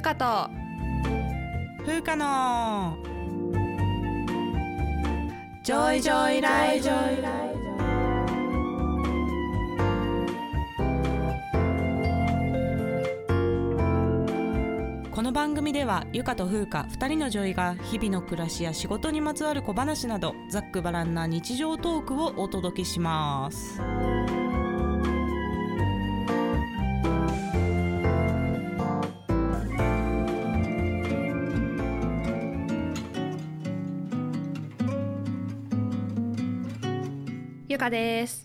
ゆかと。風花の。ジョイジョイライジョイ。この番組ではゆかと風花2人の女医が日々の暮らしや仕事にまつわる小話などざっくばらんな日常トークをお届けしますかです。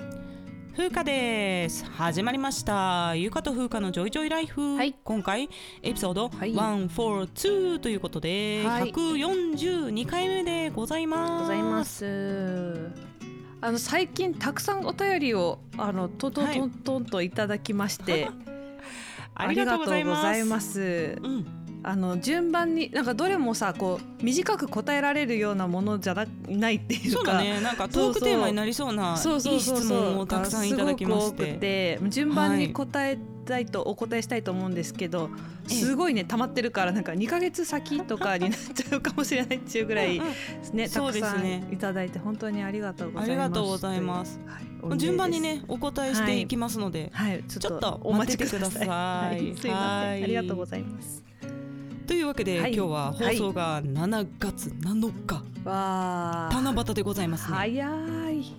風花です。始まりました。ゆかと風花のジョイジョイライフ、はい。今回エピソードはい。142ということで、はい。142回目でございます。ございます。あの最近たくさんお便りをあのトントントントンといただきまして、ありがとうございます。ありがとうございます。うんあの順番になんかどれもさこう短く答えられるようなものじゃなないっていうかそうだね。なんかトークテーマになりそうなそうそういい質問をたくさんいただきましすごく多くてて順番に答えたいと、お答えしたいと思うんですけどええ。すごいね溜まってるからなんか2ヶ月先とかになっちゃうかもしれないっていうぐらいうんうん。ね、たくさですね。んいただいて本当にありがとうございます。ありがとうございます。はい。順番にねお答えしていきますので、はい、はい、ちちょっとお待ちください。はい、すいませはい。ん。ありがとうございます。というわけで、はい。今日は放送が7月7日、わあ。七夕でございますね。早い。い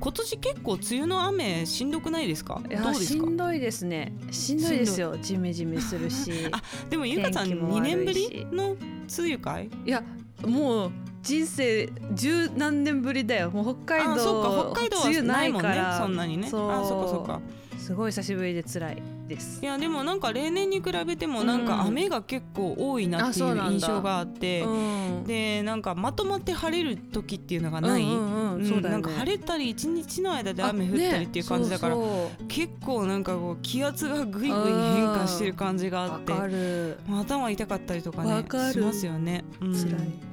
今年結構梅雨の雨しんどくないですか？どうやですか？しんどいですね。しんどいですよ。ジメジメするし。あでもゆかさん2天気も悪いし。年ぶりの梅雨かい？いやもう人生十何年ぶりだよ。もう北海道あそうか。北海道は梅雨ないもんね。そんなにね。そう。あそうかそうか。すごい久しぶりで辛いです。いやでもなんか例年に比べてもなんか雨が結構多いなっていう印象があってうん。でなんかまとまって晴れる時っていうのがない、うなんか晴れたり一日の間で雨降ったりっていう感じだから、あねそう。結構なんかこう気圧がぐいぐい変化してる感じがあってそうわかる。頭痛かったりとかねしますよね、うん。辛い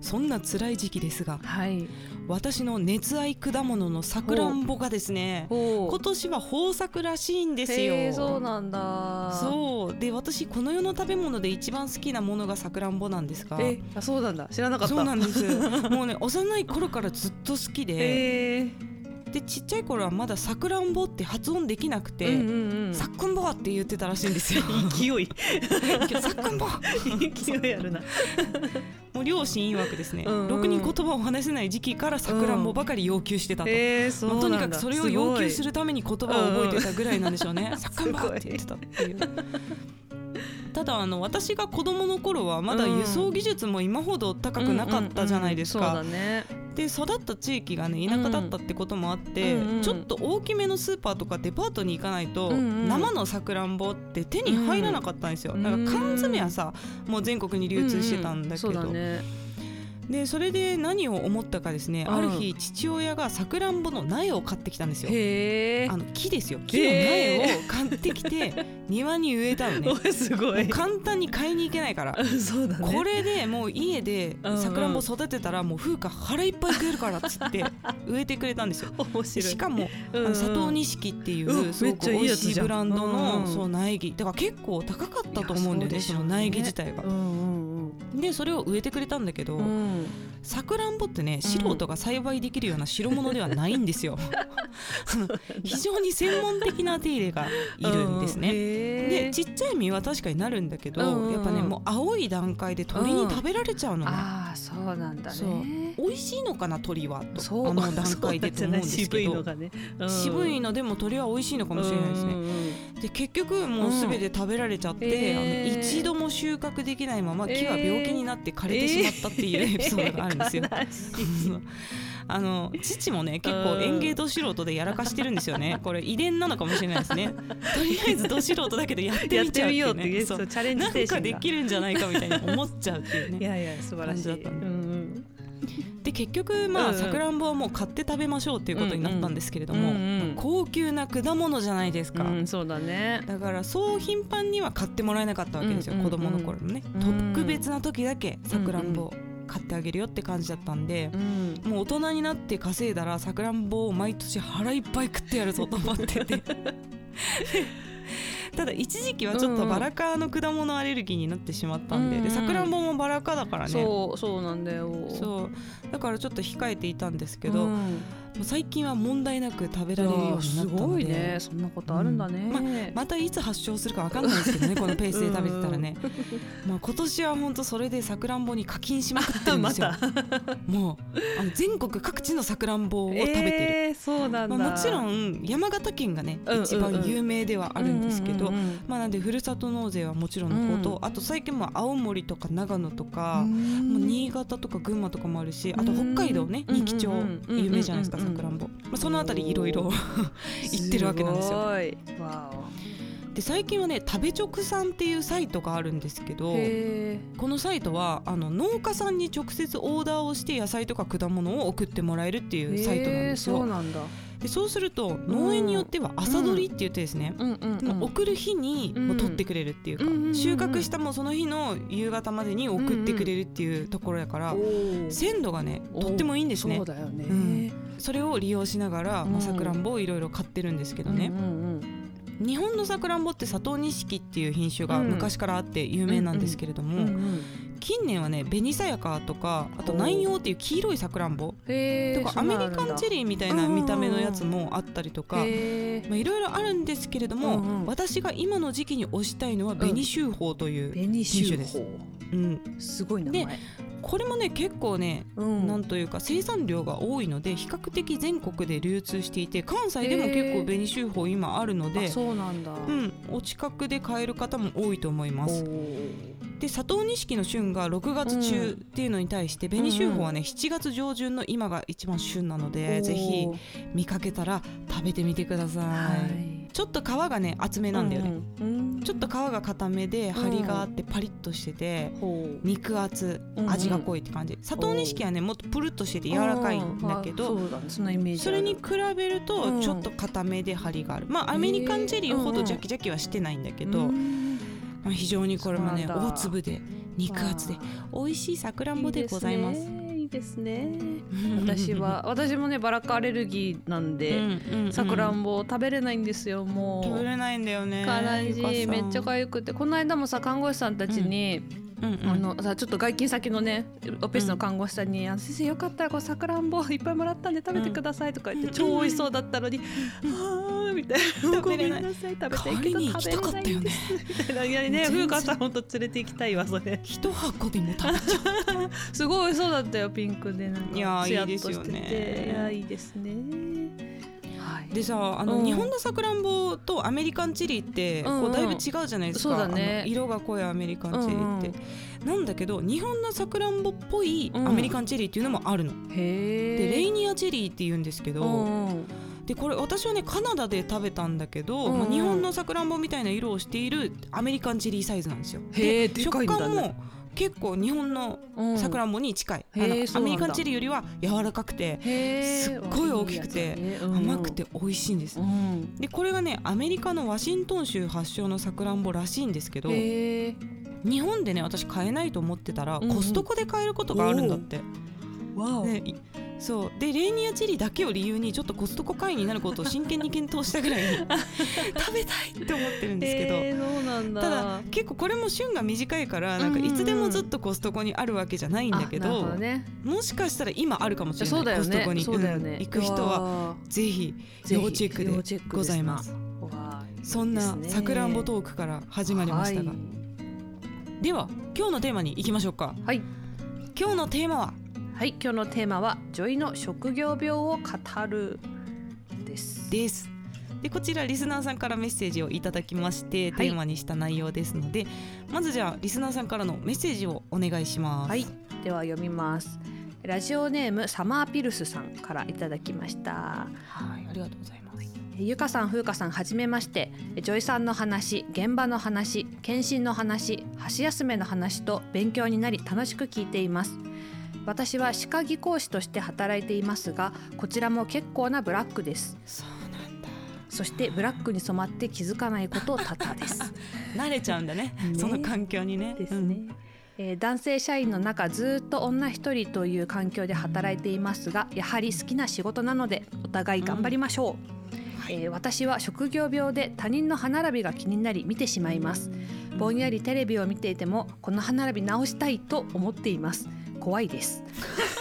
そんな辛い時期ですがはい。私の熱愛果物のさくらんぼがですねお今年は豊作らしいんですよ。そうなんだ。そう。で私この世の食べ物で一番好きなものがさくらんぼなんですが。えあそうなんだ。知らなかった。そうなんです。もうね幼い頃からずっと好きで、でちっちゃい頃はまださくらんぼって発音できなくて、うんうんうん。さっくんぼって言ってたらしいんですよ。勢い。さっくんぼ勢いあるな。もう両親曰くですね、うんうん。ろくに言葉を話せない時期からさくらんぼばかり要求してたと、とにかくそれを要求するために言葉を覚えてたぐらいなんでしょうね、うんさっくんぼって言ってたっていうただあの私が子供の頃はまだ輸送技術も今ほど高くなかったじゃないですか、で育った地域がね田舎だったってこともあって、うんうんちょっと大きめのスーパーとかデパートに行かないと、生のさくらんぼって手に入らなかったんですよ、うんだから缶詰はさもう全国に流通してたんだけど、うんうんでそれで何を思ったかですね、うん。ある日父親がさくらんぼの苗を買ってきたんですよ。あの木ですよ。木の苗を買ってきて 庭に植えたのね。すごい。簡単に買いに行けないから。そうだね。これでもう家でさくらんぼ育てたらもう風花腹いっぱい食えるからっつって 植えてくれたんですよ。面白い。しかも、あの佐藤錦っていうすごく美味しいブランドのそう苗木。だから結構高かったと思うんだよね。その苗木自体が。うんうんうんでそれを植えてくれたんだけどうん。さくらんぼってね素人が栽培できるような代物ではないんですよ。非常に専門的な手入れがいるんですね。でねちっちゃい実は確かになるんだけど、うんうんうん。やっぱねもう青い段階で鳥に食べられちゃうのね、ああそうなんだね。美味しいのかな鳥はとあの段階でと思うんです渋けど。いのがね。渋いののでも鳥は美味しいのかもしれないですね、で結局もう全て食べられちゃって、うんえー。あの一度も収穫できないまま木は病気になって枯れてしまったっていうエピソードがあるんですよ。そう あの父もね結構園芸ど素人でやらかしてるんですよね。これ遺伝なのかもしれないですね。とりあえずど素人だけどやってやっみちゃうってうってうチャレンジなんかできるんじゃないかみたいに思っちゃうっていう いねやいや素晴らしい。感じだったんで。うんで結局まあうん。うんさくらんぼはもう買って食べましょうっていうことになったんですけれども、うんうん高級な果物じゃないですか、うんうんそうだね。だからそう頻繁には買ってもらえなかったわけですよ、うんうんうん。子供の頃のね、うん。特別な時だけさくらんぼ買ってあげるよって感じだったんで、もう大人になって稼いだらさくらんぼを毎年腹いっぱい食ってやるぞと思ってて ただ一時期はちょっとバラ科の果物アレルギーになってしまったんで,、でさくらんぼもバラ科だからね。そうそうなんだよ。そう。だからちょっと控えていたんですけど、うん。最近は問題なく食べられるようになったので。すごいね。そんなことあるんだね、うん。ままたいつ発症するか分かんないですけどねこのペースで食べてたらね、まあ今年は本当それでさくらんぼに課金しまくってるんですよ。もうあの全国各地のさくらんぼを食べてる、えー、そうなんだ、まあ、もちろん山形県がね、一番有名ではあるんですけど、まあなんでふるさと納税はもちろんのこと、うん、あと最近も青森とか長野とか、もう新潟とか群馬とかもあるしあと北海道ね、二木町有名じゃないですかさくらんぼ、まあ、そのあたりいろい。ろ行ってるわけなんですよ。で最近はね食べ直さんっていうサイトがあるんですけどこのサイトはあの農家さんに直接オーダーをして野菜とか果物を送ってもらえるっていうサイトなんですよ。そうなんだでそうすると農園によっては朝取りって言ってですね、送る日にもう取ってくれるっていうか、収穫したもその日の夕方までに送ってくれるっていうところやから、鮮度がねとってもいいんですね。そうだよね、うん、それを利用しながらさくらんぼをいろいろ買ってるんですけどね。日本のさくらんぼって佐藤錦っていう品種が昔からあって有名なんですけれども、近年はね紅さやかとかあと南洋っていう黄色いさくらんぼ。とかアメリカンチェリーみたいな見た目のやつもあったりとかいろいろあるんですけれども、うんうん、私が今の時期に推したいのは紅秀峰という品種です。うん、すごい名前これもね結構ね、うん、なんというか生産量が多いので比較的全国で流通していて関西でも結構紅秀峰今あるのでそうなんだ、うん、お近くで買える方も多いと思います。で佐藤錦の旬が6月中っていうのに対して、紅秀峰はね7月上旬の今が一番旬なので、ぜひ見かけたら食べてみてください、ちょっと皮がね厚めなんだよね、ちょっと皮が固めで張りがあってパリッとしてて、肉厚味が濃いって感じ。佐藤錦はねもっとプルッとしてて柔らかいんだけどそれに比べるとちょっと固めで張りがある。まあアメリカンチェリーほどジャキジャキはしてないんだけど、まあ、非常にこれもね大粒で肉厚で美味しいさくらんぼでございます。ですね。私は私もねバラ科アレルギーなんでさくらんぼ食べれないんですよもう。食べれないんだよね悲しいめっちゃ痒くて。この間もさ看護師さんたちに、うんうんうん、あのさちょっと外勤先のねオペ室の看護師さんに「うん、先生よかったらこうさくらんぼいっぱいもらったんで食べてください」とか言って、超美味しそうだったのに「はあ」みたいな「ごめんなさい食べたいけど食べれないんです」みたいないやね風花さん本当連れて行きたいわそれ。一箱でも食べちゃう すごい美味しそうだったよピンクで。なんかいやいいですよね。いやいいですねでさあの、日本のさくらんぼとアメリカンチリってこうだいぶ違うじゃないですか、ね、色が濃いアメリカンチリって。なんだけど日本のさくらんぼっぽいアメリカンチェリーっていうのもあるの。でレイニアチェリーって言うんですけど。でこれ私はねカナダで食べたんだけど、まあ、日本のさくらんぼみたいな色をしているアメリカンチェリーサイズなんですよ。で食感も結構日本のさくらんぼに近い、うん、アメリカンチェリーよりは柔らかくてすっごい大きくて甘くて美味しいんです、うん、でこれがねアメリカのワシントン州発祥のさくらんぼらしいんですけど日本でね私買えないと思ってたら、コストコで買えることがあるんだって。ね、そう。でレーニアチリだけを理由にちょっとコストコ会員になることを真剣に検討したぐらい 食べたいって思ってるんですけど、えー、ただ結構これも旬が短いからなんかいつでもずっとコストコにあるわけじゃないんだけどね、もしかしたら今あるかもしれない、ね、コストコに、ね、行く人はぜひ要チェックでございます。そんなさくらんぼトークから始まりましたが、はい、では今日のテーマに行きましょうか。はい、今日のテーマははい今日のテーマは女医の職業病を語るです。です。でこちらリスナーさんからメッセージをいただきまして、テーマにした内容ですのでまずじゃあリスナーさんからのメッセージをお願いします。はいでは読みます。ラジオネームサマーピルスさんからいただきました。はいありがとうございます。ゆかさん、ふうかさん、はじめまして。女医さんの話、現場の話、検診の話、箸休めの話と勉強になり楽しく聞いています。私は歯科技工士として働いていますがこちらも結構なブラックです。そしてブラックに染まって気づかないこと多々です。慣れちゃうんだね。その環境にね。ですね、うん。えー、男性社員の中ずっと女一人という環境で働いていますがやはり好きな仕事なのでお互い頑張りましょう、うん。はい、えー、私は職業病で他人の歯並びが気になり見てしまいます。ぼんやりテレビを見ていてもこの歯並び直したいと思っています怖いです。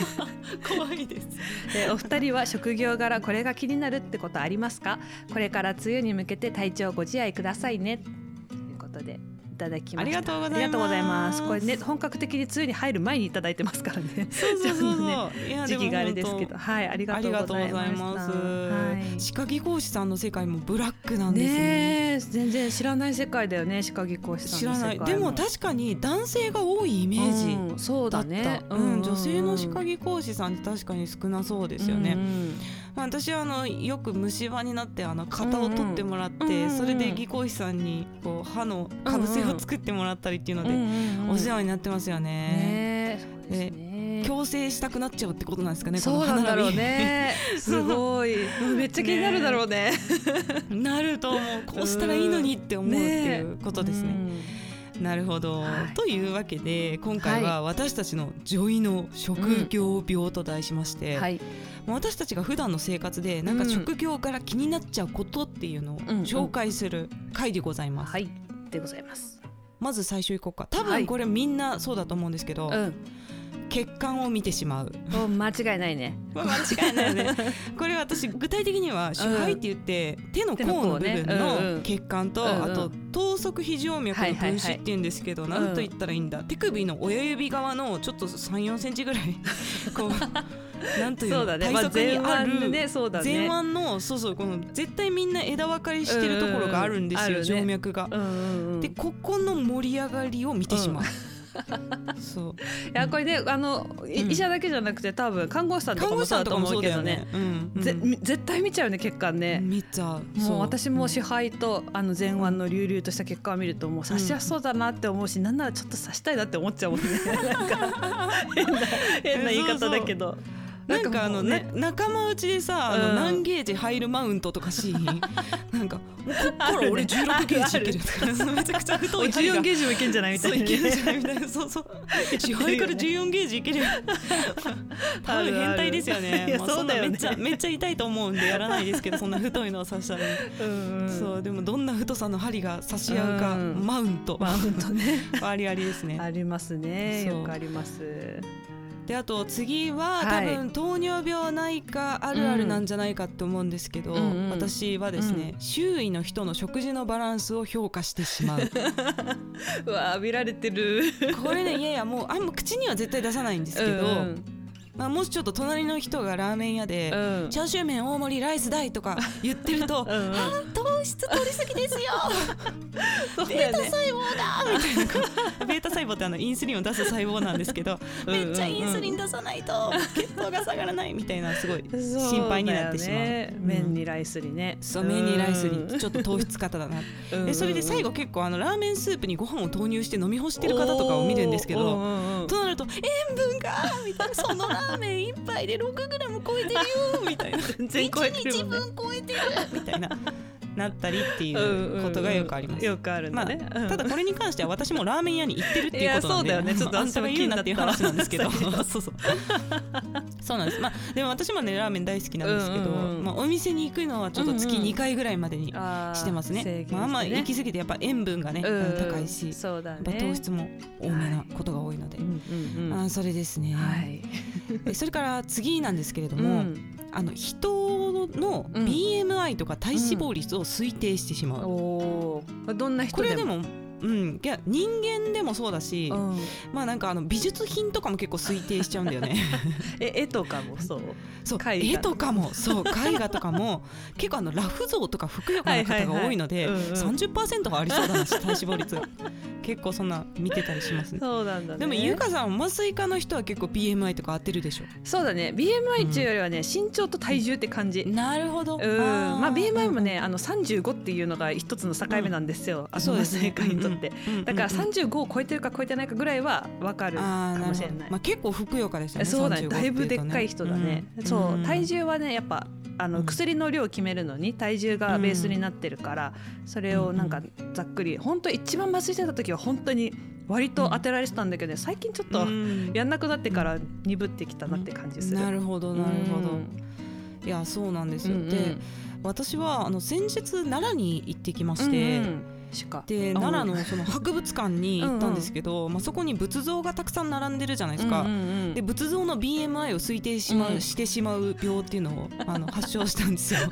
怖いです、えー、お二人は職業柄これが気になるってことありますか？これから梅雨に向けて体調ご自愛くださいね。ということで。いただきました。ありがとうございます。これね本格的に梅雨に入る前にいただいてますからね。そうそうそう。ね、時期があれですけど。はいありがとうございます。はい、歯科技講師さんの世界もブラックなんですね全然知らない世界だよね歯科技講師さん知らない。でも確かに男性が多いイメージ、うん、そうだね、うん、女性の歯科技講師さんって確かに少なそうですよね、うんうんまあ、私はあのよく虫歯になってあの型を取ってもらって、うんうん、それで技工士さんにこう歯のかぶせを作ってもらったりっていうのでお世話になってますよね。ねね矯正したくなっちゃうってことなんですかね。そうなんだろうね。すごい。めっちゃ気になるだろうね。ねなると思う。こうしたらいいのにって思うっていうことですね。なるほど、はい、というわけで今回は私たちの女医の職業病と題しまして、はい、私たちが普段の生活でなんか職業から気になっちゃうことっていうのを紹介する回でございます。はい。でございます。まず最初いこうか。多分これみんなそうだと思うんですけど、はいうん血管を見てしまう。間違いないね。間違いないね。これ私具体的には手肺って言って、手の甲の部分の血管と、あと等側非常脈の分子って言うんですけど、何と言ったらいいんだ、手首の親指側のちょっと3 4センチぐらい こうなんというの、ね、体側にある、ねね、前腕のそうそうこの絶対みんな枝分かれしてるところがあるんですよ、静脈が。でここの盛り上がりを見てしまう。そう。いやこれねあの、うん、医者だけじゃなくて多分看護師さんとかもそうだと思うけどね、うんうん、ぜ絶対見ちゃうね血管ね。見ちゃう。もう私も支配とあの前腕の隆々とした血管を見るともう刺しやすそうだなって思うし、うん、なんならちょっと刺したいなって思っちゃうもんね。なんか 変な変な言い方だけど。そうそうなんかあのね。仲間内でさあの何ゲージ入るマウントとかし なんかもうこっから俺16ゲージいけるとか めちゃくちゃ太い14ゲージもいけんじゃないみたいな、いけるじゃないみたいな。そうそう。支配から14ゲージいける。多分変態ですよね。まあ、そんなめっちゃめっちゃ痛いと思うんでやらないですけどそんな太いのを刺したら、そうでもどんな太さの針が刺し合うか、マウント。マウントね。ありありですね。ありますね。よくありますであと次は、多分糖尿病ないかあるあるなんじゃないかって思うんですけど、うん私はですね、うん、周囲の人の食事のバランスを評価してしまう。うわ見られてる。これねいやいやもうあんま口には絶対出さないんですけど、うんまあ、もしちょっと隣の人がラーメン屋で、うん、チャーシュー麺大盛りライス大とか言ってると うん、あ糖質取りすぎですよ。ベータ細胞だみたいな。ベータ細胞ってあのインスリンを出す細胞なんですけど。めっちゃインスリン出さないと血糖が下がらないみたいなすごい心配になってしまう、ね、麺にライスにね。そう麺にライスにちょっと糖質型だなでそれで最後結構あのラーメンスープにご飯を投入して飲み干してる方とかを見るんですけどとなると塩分がみたいなそのラーメン一杯で6グラム超えてるよみたいな。全然超えてる、ね、1日分超えてるみたいななったりっていうことがよくあります。よくあるね、まあ、ただこれに関しては私もラーメン屋に行ってるっていうことなんで、そうだよね。ちょっとあんた。が言うなっていう話なんですけど、そうそう。そうなんです。まあでも私もねラーメン大好きなんですけど、まあお店に行くのはちょっと月2回ぐらいまでにしてますね。まあまあ行き過ぎてやっぱ塩分がね、うん、高いし、そうだね、糖質も多めなことが多いので、はい、あそれですね。はい。それから次なんですけれども、うん、あの人の BMI とか体脂肪率を推定してしまう、うん、どんな人でもうん、いや人間でもそうだし、うん、まあなんかあの美術品とかも結構推定しちゃうんだよね。え絵とかもそう？そう絵とか。もそう絵画とかも結構あのラフ像とかふくよかな方が多いので30%がありそうだな体脂肪率。結構そんな見てたりします。ねそうなんだ、ね、でもゆかさん麻酔科の人は結構 BMI とか合ってるでしょ？そうだね。BMI っていうよりはね、うん、身長と体重って感じ。なるほど。うん。まあ BMI もねあの35っていうのが一つの境目なんですよ、うん、そうですね。にとって、だから35を超えてるか超えてないかぐらいは分かるかもしれないまあ、結構ふくよかですよねそうだねだいぶでっかい人だね、そう体重はねやっぱあの薬の量を決めるのに体重がベースになってるから、それをなんかざっくり本当一番麻酔してた時は本当に割と当てられてたんだけど、ね、最近ちょっとやんなくなってから鈍ってきたなって感じする。なるほどなるほど、いやそうなんですよ、で私はあの先日奈良に行ってきまして、うんうんで奈良のその博物館に行ったんですけど、まあ、そこに仏像がたくさん並んでるじゃないですか、うんうんうん、で仏像の BMI を推定し,、まうしてしまう病っていうのをあの発症したんですよ。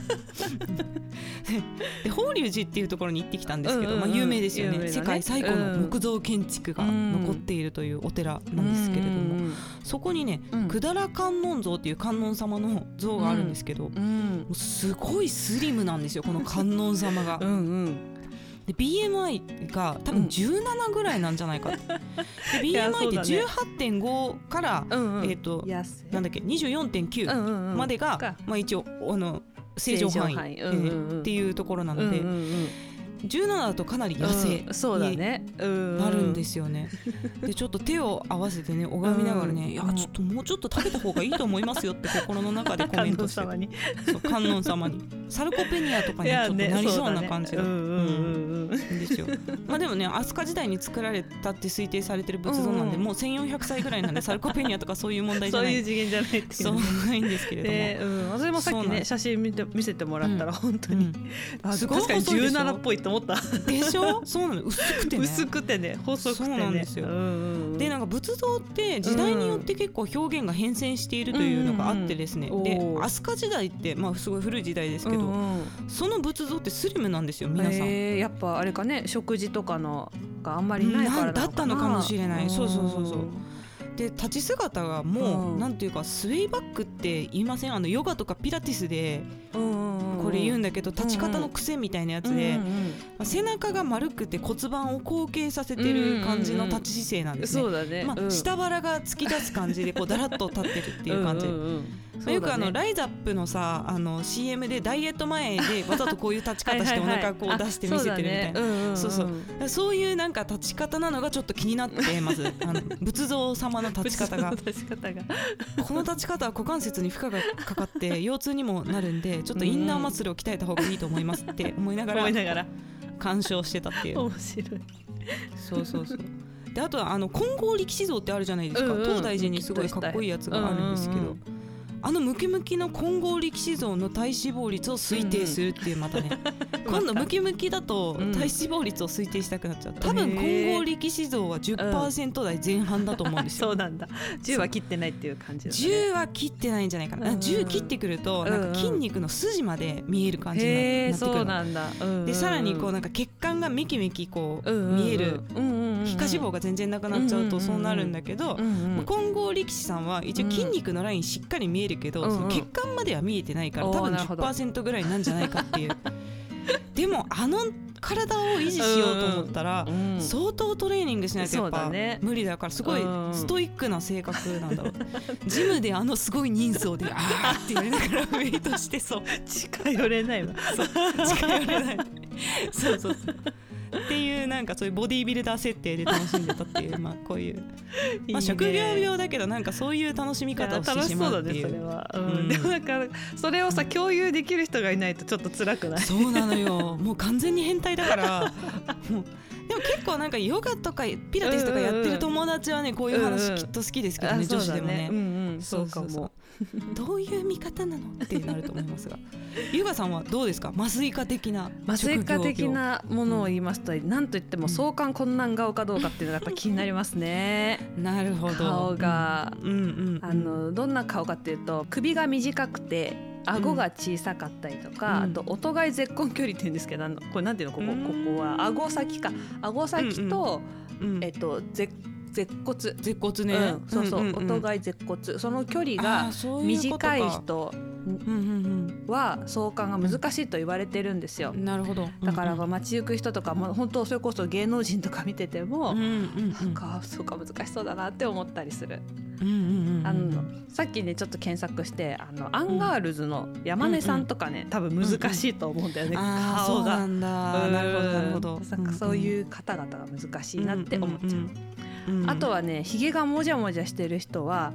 で法隆寺っていうところに行ってきたんですけど、うんうんうん、まあ、有名ですよね、ね、世界最古の木造建築が残っているというお寺なんですけれども、うんうんうん、そこにね、百済観音像っていう観音様の像があるんですけど、うん。うん、すごいスリムなんですよこの観音様が。うんうんで BMI が多分17ぐらいなんじゃないか。って、うん、BMI って18.5から、うんうん、えっ、ー、となんだっけ24.9までが、うんうん、まあ、一応あの正常範囲、うんうんうん、っていうところなので。うんうんうん。17だとかなり痩せになるんですよね。でちょっと手を合わせてね拝みながらね、いやちょっともうちょっと食べた方がいいと思いますよって心の中でコメントして観音そう観音様にサルコペニアとかにちょっとなりそうな感じが、ですよ。まあでもね飛鳥時代に作られたって推定されてる仏像なんで、もう1400歳ぐらいなんで サルコペニアとかそういう問題じゃない。そういう次元じゃないってそうないんですけれども、うん、私もさっきね写真見て見せてもらったら本当に、あすごい確かに17っぽいと思った。でしょ？そうなの薄くてね。薄くてね細くてね。そうなんですよ、でなんか仏像って時代によって結構表現が変遷しているというのがあってですね、で飛鳥時代ってまあすごい古い時代ですけど、その仏像ってスリムなんですよ皆さん、えー、やっぱあれかね食事とかのがあんまりないからだったのかもしれない。そうそうそうそう。で立ち姿がもう、うん、なんていうかスウェイバックって言いません？あのヨガとかピラティスでこれ言うんだけど立ち方の癖みたいなやつで、まあ、背中が丸くて骨盤を後傾させてる感じの立ち姿勢なんですね。そうだね。まあ、下腹が突き出す感じでこうだらっと立ってるっていう感じ。よくあのライザップのさあの CM でダイエット前で わざとこういう立ち方してお腹こう出して見せてるみたいな。そうそうそう。いうなんか立ち方なのがちょっと気になってまず あの仏像様の立ち方が。この立ち方は股関節に負荷がかかって 腰痛にもなるんでちょっとインナーマッスルを鍛えた方がいいと思いますって思いながら鑑賞してたっていう。面白い。そうそうそう。であとはあの金剛力士像ってあるじゃないですか、東大寺にすごいかっこいいやつがあるんですけど、あのムキムキの混合力士像の体脂肪率を推定するっていうまたね、今度ムキムキだと体脂肪率を推定したくなっちゃう、多分混合力士像は10%台前半だと思うんですよ、そうなんだ。10は切ってないっていう感じだ、ね、10は切ってないんじゃないかな、うん、10切ってくるとなんか筋肉の筋まで見える感じになってくるそうなんだ、でさらにこうなんか血管がめきめきこう見える、皮下脂肪が全然なくなっちゃうとそうなるんだけど、混合力士さんは一応筋肉のラインしっかり見えるるけど、うんうん、血管までは見えてないから多分10%ぐらいなんじゃないかっていう。でもあの体を維持しようと思ったら、相当トレーニングしないとやっぱ無理だからすごいストイックな性格なんだろう、ジムであのすごい人数であーって言われながらウェイトしてそう。近寄れないわ。近寄れない。そうそうそうっていうなんかそういうボディービルダー設定で楽しんでたっていう まあこういう、まあ、職業病だけどなんかそういう楽しみ方をしてしまうっていう。でもなんかそれをさ共有できる人がいないとちょっと辛くない。そうなのよ。もう完全に変態だから。もうでも結構なんかヨガとかピラティスとかやってる友達はねこういう話きっと好きですけどね、女子でもね。そうかも。どういう見方なのってなると思いますが、ゆがさんはどうですか？麻酔科的な麻酔科的なものを言いますと、なんといっても相関困難顔かどうかっていうのがやっぱ気になりますね。なるほど。顔が、うんうんあのどんな顔かっていうと首が短くて。顎が小さかったりとか、うん、あと音がい絶根距離って言うんですけどこれなんていうのここここは。顎先か。顎先と、うんうん、えっと絶舌骨。舌骨ね、うん、そうそう,、音がい舌骨。その距離が短い人は挿管が難しいと言われてるんですよ。なるほど。だから街行く人とかも本当それこそ芸能人とか見てても、なんかそうか難しそうだなって思ったりする。あのさっきねちょっと検索してあのアンガールズの山根さんとかね、多分難しいと思うんだよね、顔が。なるほどなるほど。そういう方々が難しいなって思っちゃう。あとはねひげがもじゃもじゃしてる人は、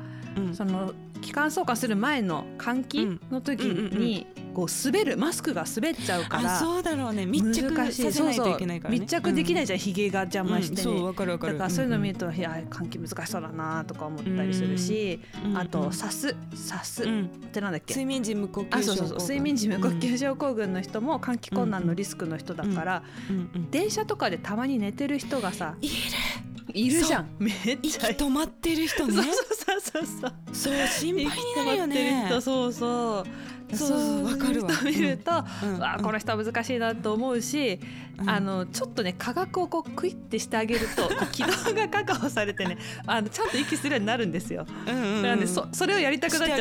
その気管相関する前の換気の時にこう滑るマスクが滑っちゃうからそうだろうね。密着させないといけないから、ね、密着できないじゃん、ひげが邪魔して、ねそうわかるわかる。だからそういうの見ると、いや換気難しそうだなとか思ったりするし、あとさすさす。ってなんだっけ？睡眠時無呼吸症候群。睡眠時無呼吸症候群の人も換気困難のリスクの人だから、電車とかでたまに寝てる人がさいる。いるじゃん。めっちゃ止まってる人ね そうそう。そう心配になるよね。そうそうそうわかるわ。見ると、うん、あこの人は難しいなと思うし、うん、あのちょっとね価格をこうクイッてしてあげると 軌道が確保されてねあのちゃんと息するようになるんですよ。うんうんうん、だからねそそれをやりたくなっち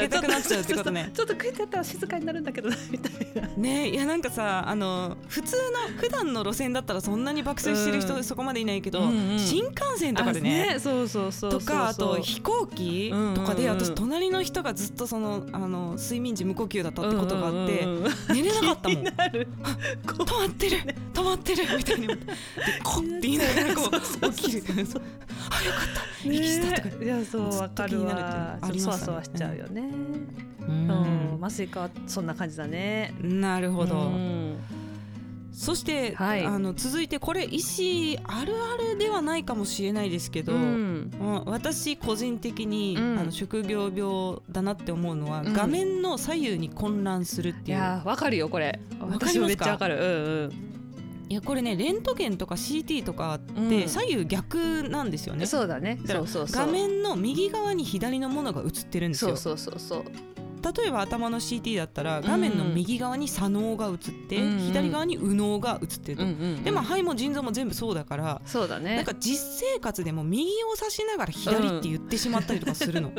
ゃう。ちなっとね。ちょっとクイッてやったら静かになるんだけどみたいな。ねいやなんかさあの普通の普段の路線だったらそんなに爆睡してる人そこまでいないけど、うんうん、新幹線とかでね、ね、そうそうそうとかあと飛行機とかで、私隣の人がずっとそのあの睡眠時無呼吸だったってことがあって。寝れなかったもん。止まってる止まってるみたいにでコッて言いながらこう起きる。あよかった。息したとか。いやそうわかるわ。そわそわしちゃうよね。うん。麻酔科はそんな感じだね。なるほどそして、はい、あの続いてこれ医師あるあるではないかもしれないですけど、うん、私個人的に、うん、あの職業病だなって思うのは、うん、画面の左右に混乱するっていう。いやわかるよこれ。私もめっちゃわかる。うんうん。いやこれねレントゲンとか CT とかって左右逆なんですよね、うん、そうだね。そうそう。画面の右側に左のものが映ってるんですよ。そうそうそうそう例えば頭の CT だったら画面の右側に左脳が映って、うん、左側に右脳が映ってると、うんうん、でまあ肺も腎臓も全部そうだからそうだねなんか実生活でも右を指しながら左って言ってしまったりとかするの。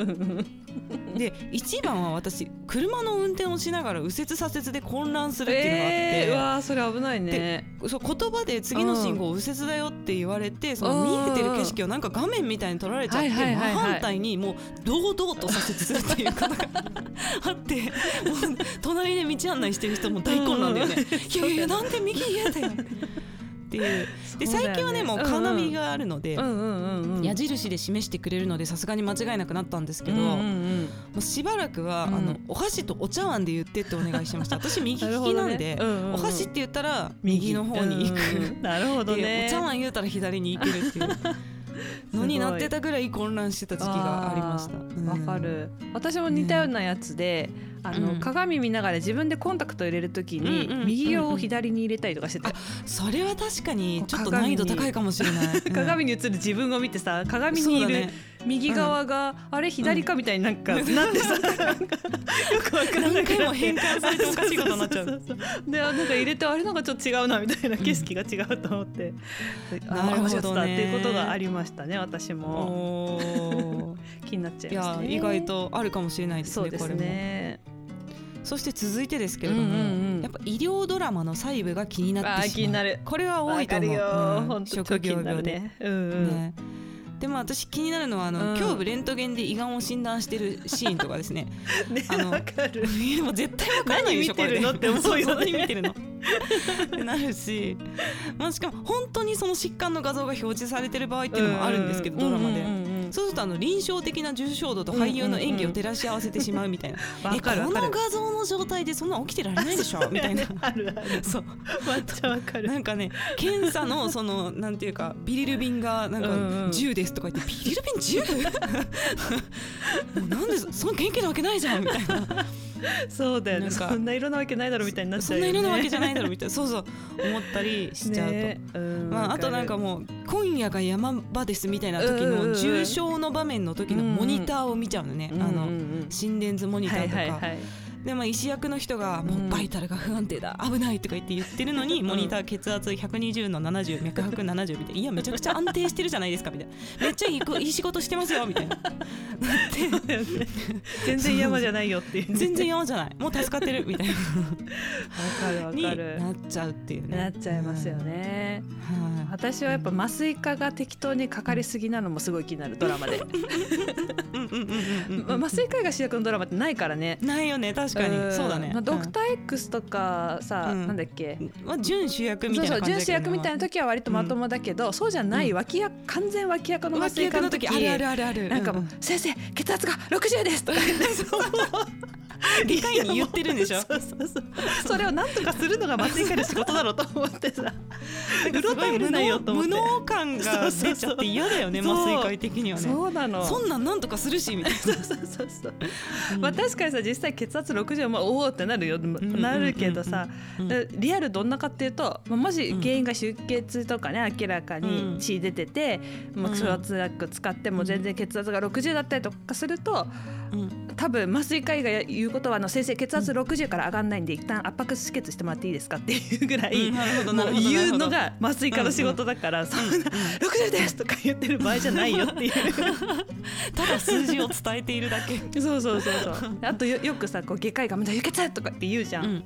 で一番は私車の運転をしながら右折左折で混乱するっていうのがあって、えー、わそれ危ないねそう言葉で次の信号右折だよって言われて、その見えてる景色をなんか画面みたいに撮られちゃって、真反対にもう堂々と左折するっていうことがあってもう隣で道案内してる人も大混乱だよね、いやいやなんで右嫌だよっていう。で最近はねもうカーナビがあるので矢印で示してくれるのでさすがに間違いなくなったんですけど、もうしばらくは、あのお箸とお茶碗で言ってってお願いしました。私右利きなんで、お箸って言ったら右。の方に行く、なるほどね。お茶碗言うたら左に行けるっていう のになってたぐらい混乱してた時期がありました。わ、かる。私も似たようなやつで、あの、うん、鏡見ながら自分でコンタクト入れるときに、右を左に入れたりとかしてて、それは確かにちょっと難易度高いかもしれない。鏡 に映る自分を見てさ、鏡にいる右側が、あれ左かみたいになんか、なってさ、よくわかんない。何回も変換されておかしいことになっちゃう。で、なんか入れてあれなんかちょっと違うなみたいな景色が違うと思って、なるほどね。っていうことがありましたね、私も。気になっちゃいますね。意外とあるかもしれないですね。そうですね。そして続いてですけれども、うんうんうん、やっぱ医療ドラマの細部が気になってしまう。これは多いと思う、うん、職業病で、ねうんうん、ねでも私気になるのはあの、うん、胸部レントゲンで胃がんを診断してるシーンとかですね。ねあのかる。もう絶対わかんないでしょこれ。何見てるのって思うよ、ね、見てるの？ってなるし、まあしかも本当にその疾患の画像が表示されてる場合っていうのもあるんですけど、ドラマで。うんうんうんそうするとあの臨床的な重症度と俳優の演技を照らし合わせてしまうみたいな、うん。うん、えこの画像の状態でそんな起きてられないでしょ？みたいな。そうめっちゃわかる。なんかね検査のそのなんていうかビリルビンがなんか10ですとか言って、ビリルビン 10? もうなんで そんな元気なわけないじゃんみたいなそうだよね。そんな色なわけないだろみたいになっちゃう、ね、そんな色なわけじゃないだろみたいな。そうそう思ったりしちゃうと、ね、まあ、あとなんかもう今夜が山場ですみたいな時の重症の場面の時のモニターを見ちゃうのね、あの心電図モニターとか。はいはいはいでも医師役の人がもうバイタルが不安定だ、危ないとか言って言ってるのに、モニター血圧120の70脈拍70みたいな。いやめちゃくちゃ安定してるじゃないですかみたいな。めっちゃいいいい仕事してますよみたいな。全然山じゃないよっていう、全然山じゃない。もう助かってるみたいな。わかるわかる。なっちゃうっていうね。なっちゃいますよね、うん、私はやっぱ麻酔科が適当にかかりすぎなのもすごい気になるドラマで。麻酔科が主役のドラマってないからね。ないよね。確かに。そうだね、まあ、ドクター X とかさ、うん、なんだっけ、まあ、準主役みたいな準主役みたいな時は割とまともだけど、うん、そうじゃない脇役完全脇役の麻酔科の時あるあるある。あるなんかもう、先生血圧が60ですとか言って。外 科医に言ってるんでしょ？そうそうそう。それをなんとかするのが麻酔科医の仕事だろうと思ってさ。うろたえるなよと思って。無能感が出ちゃって嫌だよね麻酔科医的にはね。そうなの。そんなんなんとかするしみたいな。そうそうそうそう、うん、まあ確かにさ実際血圧60はまあおおってなるよ、なるけどさ、リアルどんなかっていうと、まあ、もし原因が出血とかね明らかに血出てて、まあ、クロアツラック使っても全然血圧が60だったりとかすると、多分麻酔科医が言うことはあの先生血圧60から上がんないんで一旦圧迫止血してもらっていいですか？っていうぐらい、言 うのが麻酔科の仕事だから、そんな60ですとか言ってる場合じゃないよっていう。ただ数字を伝えているだけ。そうそうそうそう。あとよくさこう外科医が「輸血!」とかって言うじゃん,、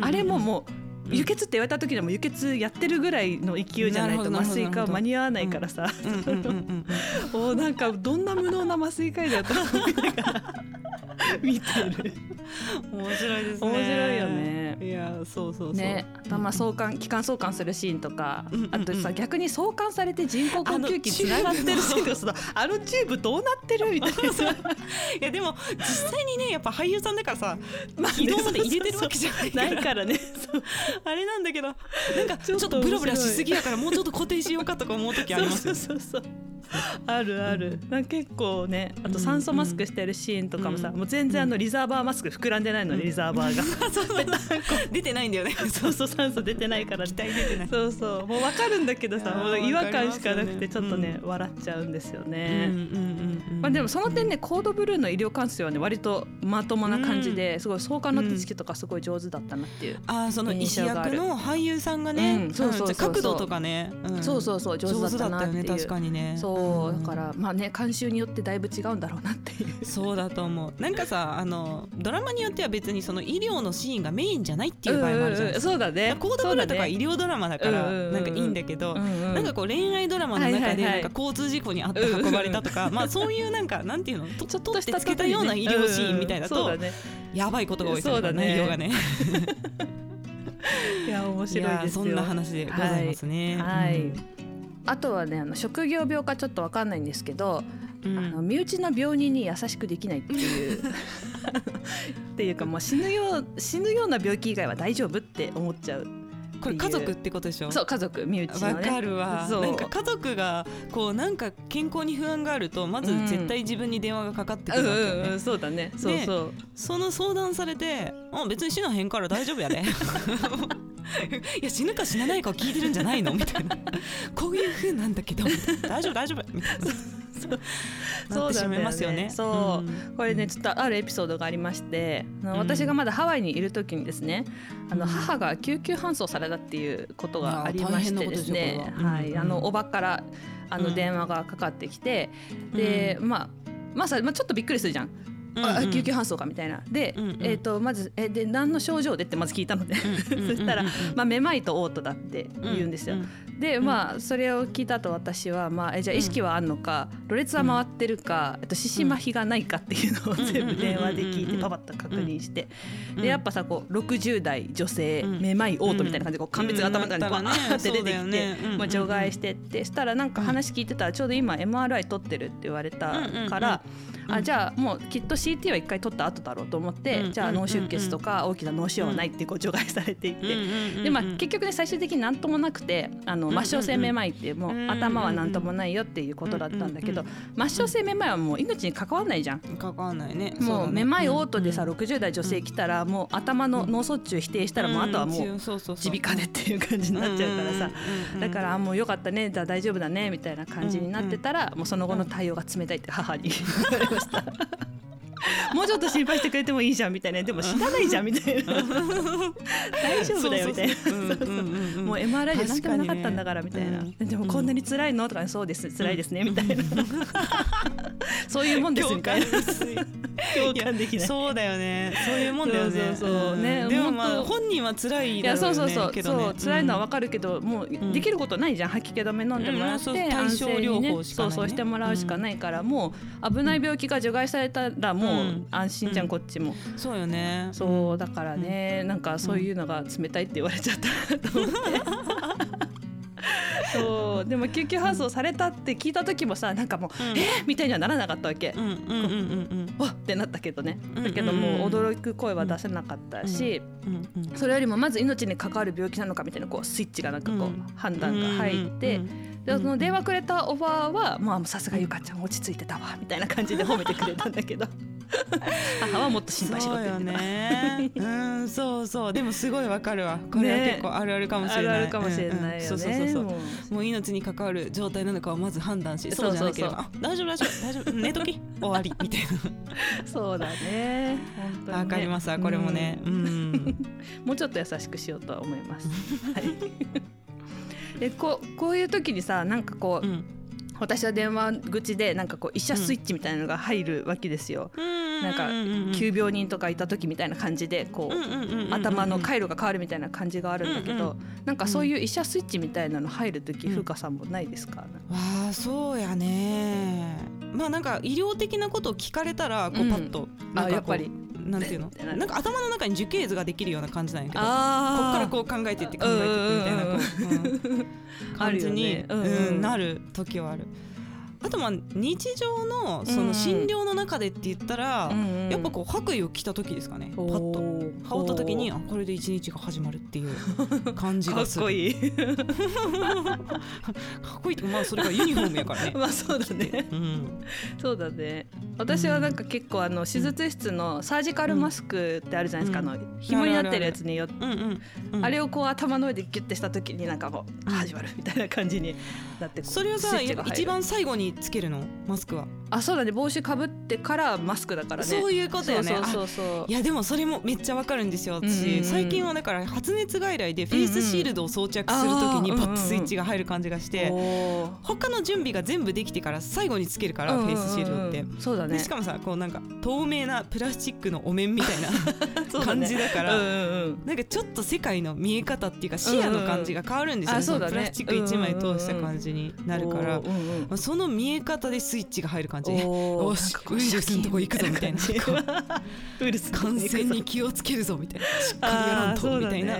あれももう輸血って言われた時でも輸血やってるぐらいの勢いじゃないと麻酔科は間に合わないからさ。おなんかどんな無能な麻酔科医だよと思いながら 見てる。面白いですね。面白いよね。いやそうそうそう。ねまあ送還気管送還するシーンとかあとさ逆に送還されて人工呼吸器つながってるシーンとか あのチューブどうなってるみたいな。さ いやでも実際にねやっぱ俳優さんだからさ、まあ、移動まで入れてるわけじゃないから。ね。あれなんだけどなんかちょっとブラブラしすぎやからもうちょっと固定しようかとか思う時ありますよそうそうそうあるある、うん、結構ねあと酸素マスクしてるシーンとかもさ、うん、もう全然あのリザーバーマスク膨らんでないので、リザーバーが。出てないんだよね。そうそう酸素出てないから。期待出てない。そうそうもう分かるんだけどさもう違和感しかなくてちょっとね、笑っちゃうんですよね、まあ、でもその点ねコードブルーの医療関数はね割とまともな感じで、すごい相関の知識とかすごい上手だったなっていう、あその医師役の俳優さんがね、そうそう角度とかね、そうそうそう上手だったなっていう、ね、確かにね。そうだからまあね監修によってだいぶ違うんだろうなっていう。そうだと思うなんかさあのドラマによっては別にその医療のシーンがメインじゃないっていう場合もあるじゃないですか、そうだね。コードブルーとか医療ドラマだからなんかいいんだけど、なんかこう恋愛ドラマの中でなんか交通事故にあって運ばれたとか、まあそういうなんかなんていうのちょっとしてつけたような医療シーンみたいだと、やばいことが多いそうだね内容がね。いや面白いですそんな話でございますね。はい、あとはねあの職業病かちょっとわかんないんですけど、うん、あの身内の病人に優しくできないっていう。っていうかもう死ぬよう死ぬような病気以外は大丈夫って思っちゃうこれ家族ってことでしょ？そう家族身内の、ね、わかるわ。なんか家族がこうなんか健康に不安があるとまず絶対自分に電話がかかってくるわけ、ね。うんうんうん、そうだね。そうそう。その相談されて「あ別に死なへんから大丈夫やで」いや死ぬか死なないかを聞いてるんじゃないの？みたいな。こういうふうなんだけど大丈夫大丈夫。みたいな。そうだますよね。そう、うん、これねちょっとあるエピソードがありまして、うん、私がまだハワイにいる時にですね、あの母が救急搬送されたっていうことがありましてですね、は。い、あのおばからあの電話がかかってきて、でまあまあさ、まあ、ちょっとびっくりするじゃん。あ救急搬送かみたいな。で、うんうん、えーと、まずえで何の症状でってまず聞いたので。そしたら、まあ、めまいと嘔吐だって言うんですよ。うん。うん、でまあそれを聞いたと私は、まあ、えじゃあ意識はあるのか、ろれつは回ってるか、えっと、四肢麻痺がないかっていうのを全部電話で聞いてパパッと確認して、でやっぱさこう60代女性、めまい嘔吐みたいな感じでこう鑑別が頭の中にバーって出てきて、まあ、除外してって。したらなんか話聞いてたらちょうど今 MRI 取ってるって言われたから。あじゃあもうきっと CT は一回取った後だろうと思って、じゃあ脳出血とか大きな脳腫瘍はないってこう除外されていて、でまあ結局ね最終的に何ともなくてあの末梢性めまいってもう頭は何ともないよっていうことだったんだけど、末梢性めまいはもう命に関わらないじゃん。関わらないね。もうめまい嘔吐でさ60代女性来たらもう頭の脳卒中否定したらもうあとはもう耳鼻科でっていう感じになっちゃうからさ。だからもうよかったね。じゃあ大丈夫だねみたいな感じになってたらもうその後の対応が冷たいって母に言われました。もうちょっと心配してくれてもいいじゃんみたいな。でも死なないじゃんみたいな。大丈夫だよみたいな。もう MRI で何でもなかったんだからみたいな、でもこんなに辛いの？とかそうです。辛いですねみたいな。そういうもんですみたいな共感できない。そうだよね。そういうもんだよね。そうそうねでもまあ本人は辛いだろう、ね、そうそうそう。そう辛いのはわかるけどもうできることないじゃん。吐き気止め飲んでもらって対症療法しかそうそうしてもらうしかないからもう危ない病気が除外されたらもう安心じゃんこっちも。そうよね。そうだからね。なんかそういうのが冷たいって言われちゃったと思って そう。でも救急搬送されたって聞いた時もさなんかもう、うん、えー、みたいにはならなかったわけ。うんうんうんうんわってなったけどね。だけどもう驚く声は出せなかったし、それよりもまず命に関わる病気なのかみたいなこうスイッチがなんかこう判断が入って。でその電話くれたおばあはまあさすがゆかちゃん落ち着いてたわみたいな感じで褒めてくれたんだけど 母はもっと心配しろって言ってた。ね。うんそうそう。でもすごいわかるわ。これは結構あるあるかもしれない、ね、あるあるかもしれないよね、うんうん、そうそうそうそう。も。う命に関わる状態なのかをまず判断しそうじゃなければ大丈夫大丈夫大丈夫寝とき。終わりみたいな。そうだねわ、ね、かりますわこれもね、うん、もうちょっと優しくしようとは思います。はい。でここういう時にさなんかこう、うん私は電話口でなんかこう医者スイッチみたいなのが入るわけですよ。なんか急病人とかいた時みたいな感じでこう頭の回路が変わるみたいな感じがあるんだけどなんかそういう医者スイッチみたいなの入る時風花さんもないですか、あそうやね。まあなんか医療的なことを聞かれたらこうパッと、あやっぱりなんていうの？なんか。頭の中に樹形図ができるような感じなんやけどこっからこう考えていって考えていってみたいな 感じに、うんなる時はある。あとまあ日常のその診療の中でって言ったら、やっぱこう白衣を着た時ですかねパッと。羽織った時にあこれで一日が始まるっていう 感じがする。かっこいい。かっこいいまあそれがユニフォームやからね。まあそうだね、うん、そうだね。私はなんか結構あの手術室のサージカルマスクってあるじゃないですか、うん、あの紐になってるやつによって、あれをこう頭の上でギュッてした時になんかこう始まるみたいな感じになってそれはさ一番最後につけるの？マスクは。あそうだね。帽子かぶってからマスクだからね。そういうことやね。そうそうそういやでもそれもめっちゃわかるんですよ私、最近はだから発熱外来でフェイスシールドを装着するときにパッとスイッチが入る感じがして、他の準備が全部できてから最後につけるから、フェイスシールドって、そうだね。しかもさこうなんか透明なプラスチックのお面みたいな 感じだから、なんかちょっと世界の見え方っていうか視野の感じが変わるんですよ、そのプラスチック1枚通した感じになるから、その見え方でスイッチが入る感じ。よしウイルスのとこ行くぞみたいな。ウイルス感染に気をつけるぞみたいな。しっかりやらんとみたいな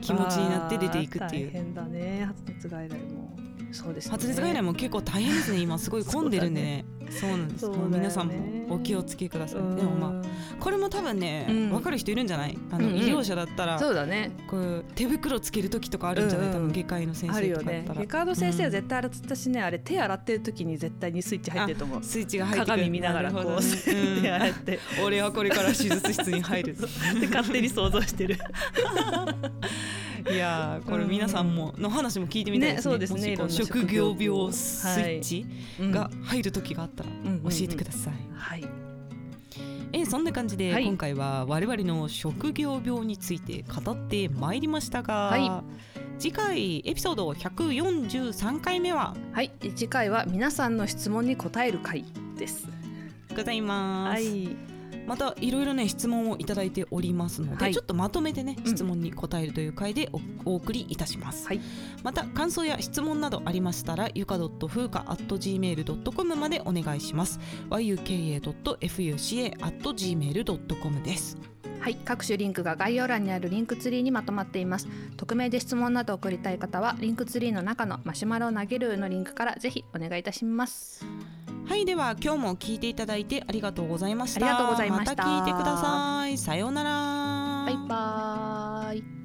気持ちになって出ていくっていう。大変だね。発熱外来もそうです、ね、発熱外来も結構大変ですね。今すごい混んでるんでね。そうなんです、ね、皆さんもお気をつけください。でもまあこれも多分ね、うん、分かる人いるんじゃない？あの、うんうん、医療者だったらそうだね。こう手袋つける時とかあるんじゃない、うんうん、多分外科医の先生とかだったら、ね、外科の先生は絶対洗ってたしね、うん、あれ手洗ってる時に絶対にスイッチ入ってると思う。スイッチが入って鏡見ながらこう、ね、手洗って。俺はこれから手術室に入る。って勝手に想像してる いやこれ皆さんもの話も聞いてみたいですね,、そうですね。職業病スイッチが入る時があったら教えてください、はい。えそんな感じで、今回は我々の職業病について語ってまいりましたが、はい、次回エピソード143回目ははい。次回は皆さんの質問に答える回です。ございます、はいまたいろいろね質問をいただいておりますので、はい、ちょっとまとめてね質問に答えるという回でお、送りいたします、はい、また感想や質問などありましたらゆか .fuka.gmail.com までお願いします。yuka.fuca.gmail.com です。はい、各種リンクが概要欄にあるリンクツリーにまとまっています。匿名で質問など送りたい方は、リンクツリーの中のマシュマロを投げるのリンクからぜひお願いいたします。はいでは今日も聞いていただいてありがとうございました。ありがとうございました。また聞いてください。さようなら。バイバイ